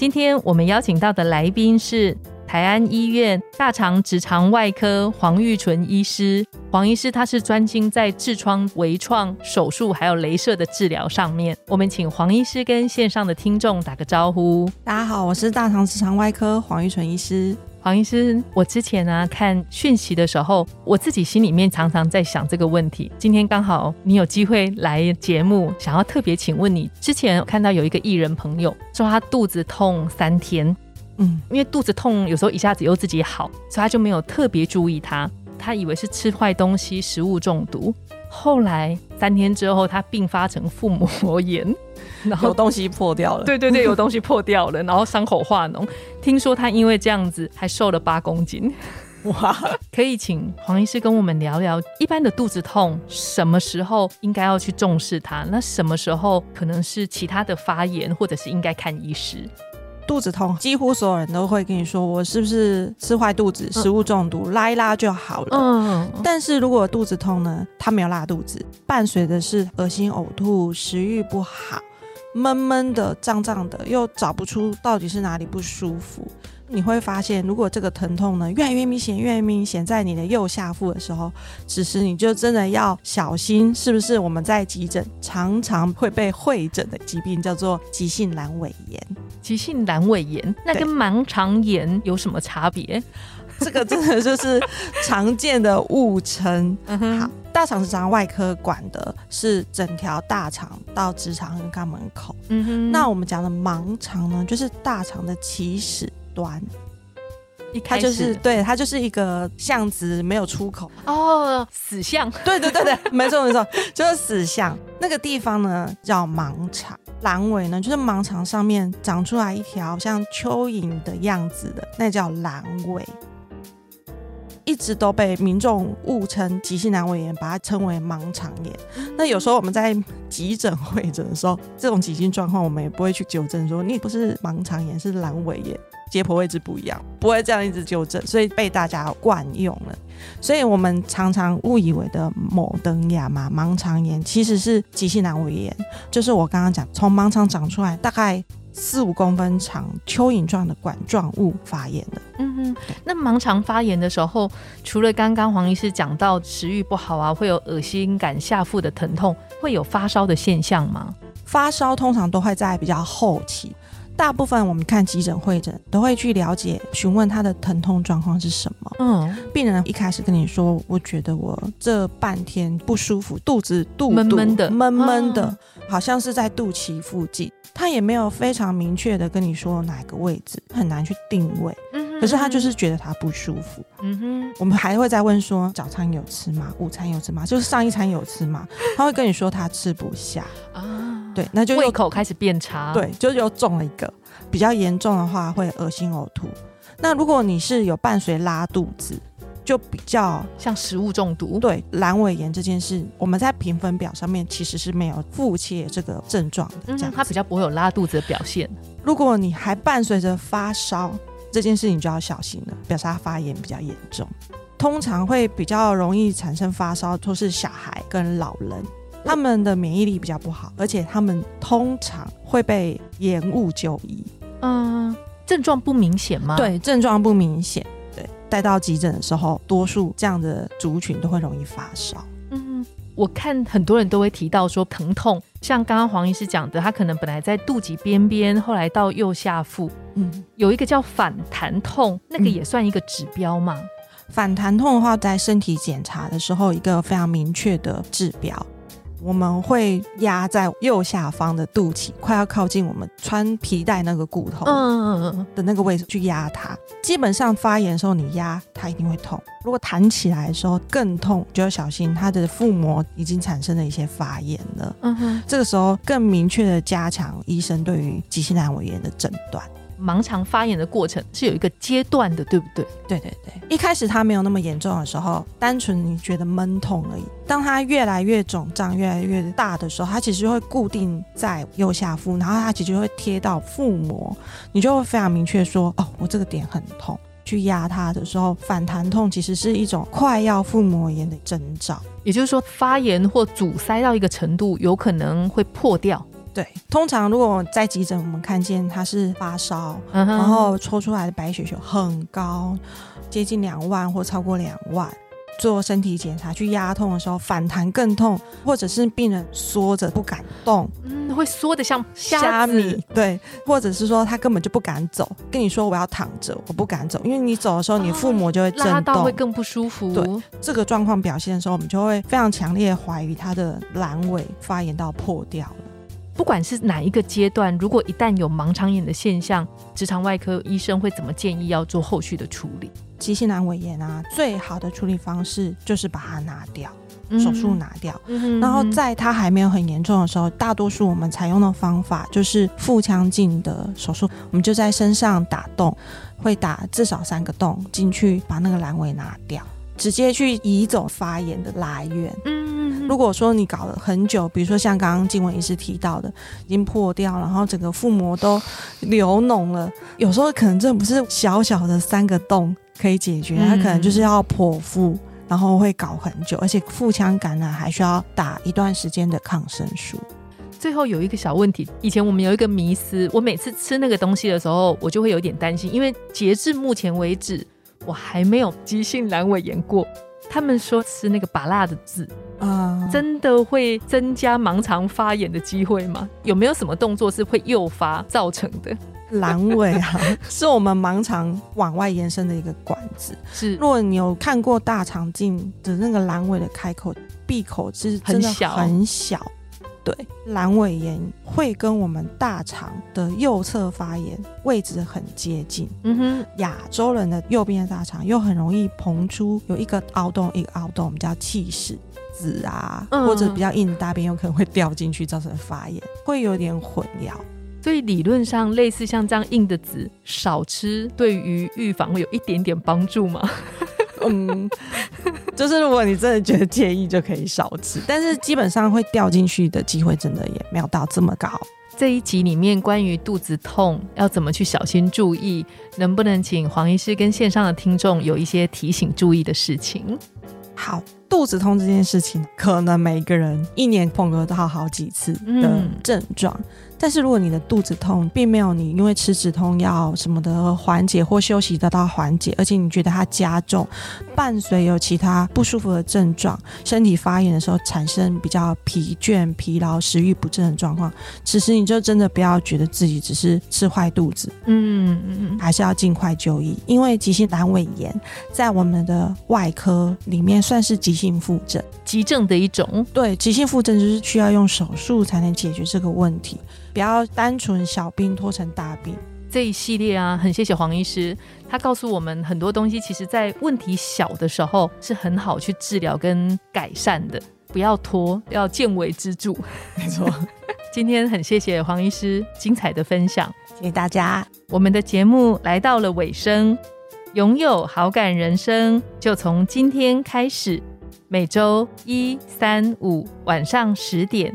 今天我们邀请到的来宾是。台安医院大肠直肠外科黄玉纯医师，黄医师他是专精在痔疮微创手术还有镭射的治疗上面。我们请黄医师跟线上的听众打个招呼。大家好，我是大肠直肠外科黄玉纯医师。黄医师，我之前啊看讯息的时候，我自己心里面常常在想这个问题。今天刚好你有机会来节目，想要特别请问你。之前看到有一个艺人朋友说他肚子痛三天。嗯，因为肚子痛，有时候一下子又自己好，所以他就没有特别注意他。他以为是吃坏东西、食物中毒。后来三天之后，他并发成腹膜炎，然后东西破掉了。对对对，有东西破掉了，然后伤口化脓。听说他因为这样子还瘦了八公斤。哇！可以请黄医师跟我们聊聊，一般的肚子痛什么时候应该要去重视它？那什么时候可能是其他的发炎，或者是应该看医师？肚子痛，几乎所有人都会跟你说，我是不是吃坏肚子、食物中毒，拉一拉就好了。嗯，但是如果肚子痛呢，他没有拉肚子，伴随的是恶心、呕吐、食欲不好、闷闷的、胀胀的，又找不出到底是哪里不舒服。你会发现，如果这个疼痛呢越来越明显，越来越明显，在你的右下腹的时候，此时你就真的要小心，是不是我们在急诊常常会被会诊的疾病叫做急性阑尾炎？急性阑尾炎那跟盲肠炎有什么差别？这个真的就是常见的误称。好，大肠直肠外科管的是整条大肠到直肠跟肛门口。嗯哼，那我们讲的盲肠呢，就是大肠的起始。端，它就是对，它就是一个巷子，没有出口哦，死巷。对对对对，没错没错，就是死巷。那个地方呢叫盲肠，阑尾呢就是盲肠上面长出来一条像蚯蚓的样子的，那叫阑尾。一直都被民众误称急性阑尾炎，把它称为盲肠炎。那有时候我们在急诊会诊的时候，这种急性状况，我们也不会去纠正说你不是盲肠炎，是阑尾炎。解剖位置不一样，不会这样一直纠正，所以被大家惯用了。所以我们常常误以为的某登亚嘛盲肠炎，其实是急性阑尾炎，就是我刚刚讲从盲肠长出来大概四五公分长蚯蚓状的管状物发炎的。嗯哼，那盲肠发炎的时候，除了刚刚黄医师讲到食欲不好啊，会有恶心感、下腹的疼痛，会有发烧的现象吗？发烧通常都会在比较后期。大部分我们看急诊会诊都会去了解询问他的疼痛状况是什么。嗯，病人一开始跟你说，我觉得我这半天不舒服，肚子肚闷闷的，闷闷的，好像是在肚脐附近。他也没有非常明确的跟你说哪个位置，很难去定位。嗯，可是他就是觉得他不舒服。嗯哼，我们还会再问说，早餐有吃吗？午餐有吃吗？就是上一餐有吃吗？他会跟你说他吃不下啊。对，那就胃口开始变差。对，就又中了一个，比较严重的话会恶心呕吐。那如果你是有伴随拉肚子，就比较像食物中毒。对，阑尾炎这件事，我们在评分表上面其实是没有腹泻这个症状的，这样它比较不会有拉肚子的表现。如果你还伴随着发烧，这件事情就要小心了，表示他发炎比较严重。通常会比较容易产生发烧，都是小孩跟老人。他们的免疫力比较不好，而且他们通常会被延误就医。嗯，症状不明显吗？对，症状不明显。对，带到急诊的时候，多数这样的族群都会容易发烧。嗯，我看很多人都会提到说疼痛，像刚刚黄医师讲的，他可能本来在肚脐边边，后来到右下腹，嗯，有一个叫反弹痛，那个也算一个指标吗？反弹痛的话，在身体检查的时候，一个非常明确的指标。我们会压在右下方的肚脐，快要靠近我们穿皮带那个骨头的那个位置去压它。基本上发炎的时候，你压它一定会痛。如果弹起来的时候更痛，就要小心它的腹膜已经产生了一些发炎了。嗯哼，这个时候更明确的加强医生对于急性阑尾炎的诊断。盲肠发炎的过程是有一个阶段的，对不对？对对对，一开始它没有那么严重的时候，单纯你觉得闷痛而已。当它越来越肿胀、越来越大的时候，它其实会固定在右下腹，然后它其实会贴到腹膜，你就会非常明确说：“哦，我这个点很痛。”去压它的时候，反弹痛其实是一种快要腹膜炎的征兆。也就是说，发炎或阻塞到一个程度，有可能会破掉。对，通常如果在急诊，我们看见他是发烧，嗯然后抽出来的白血球很高，接近两万或超过两万。做身体检查去压痛的时候，反弹更痛，或者是病人缩着不敢动，嗯，会缩的像虾米，对，或者是说他根本就不敢走，跟你说我要躺着，我不敢走，因为你走的时候，你腹膜就会震动拉到会，更不舒服。对这个状况表现的时候，我们就会非常强烈怀疑他的阑尾发炎到破掉了。不管是哪一个阶段，如果一旦有盲肠炎的现象，直肠外科医生会怎么建议要做后续的处理？急性阑尾炎啊，最好的处理方式就是把它拿掉，手术拿掉。嗯，然后在它还没有很严重的时候，大多数我们采用的方法就是腹腔镜的手术，我们就在身上打洞，会打至少三个洞进去，把那个阑尾拿掉，直接去移走发炎的来源。嗯，如果说你搞了很久，比如说像刚刚静文医师提到的，已经破掉，然后整个腹膜都流脓了，有时候可能这不是小小的三个洞可以解决，嗯它可能就是要剖腹，然后会搞很久，而且腹腔感染还需要打一段时间的抗生素。最后有一个小问题，以前我们有一个迷思，我每次吃那个东西的时候，我就会有点担心，因为截至目前为止，我还没有急性阑尾炎过。他们说吃那个把辣的字，啊、真的会增加盲肠发炎的机会吗？有没有什么动作是会诱发造成的？阑尾啊，是我们盲肠往外延伸的一个管子。是如果你有看过大肠镜的那个阑尾的开口闭口，是真的很小很小。对，阑尾炎会跟我们大肠的右侧发炎位置很接近。嗯哼，亚洲人的右边的大肠又很容易膨出有一个凹洞，一个凹洞，我们叫气室。子啊，嗯或者比较硬的大便有可能会掉进去，造成发炎，会有点混淆。所以理论上类似像这样硬的籽少吃，对于预防会有一点点帮助吗？嗯，就是如果你真的觉得介意，就可以少吃，但是基本上会掉进去的机会真的也没有到这么高。这一集里面关于肚子痛要怎么去小心注意，能不能请黄医师跟线上的听众有一些提醒注意的事情？好，肚子痛这件事情，可能每个人一年碰得到好几次的嗯症状。但是如果你的肚子痛，并没有你因为吃止痛药什么的缓解或休息得到缓解，而且你觉得它加重，伴随有其他不舒服的症状，身体发炎的时候产生比较疲倦、疲劳、食欲不振的状况，此时你就真的不要觉得自己只是吃坏肚子，嗯嗯嗯，还是要尽快就医，因为急性阑尾炎在我们的外科里面算是急性腹症。急症的一种。对，急性腹症就是需要用手术才能解决这个问题，不要单纯小病拖成大病。这一系列啊，很谢谢黄医师，他告诉我们很多东西，其实在问题小的时候是很好去治疗跟改善的，不要拖，要见微知著。没错，今天很谢谢黄医师精彩的分享。谢谢大家。我们的节目来到了尾声，拥有好感人生就从今天开始，每周一、三、五晚上十点，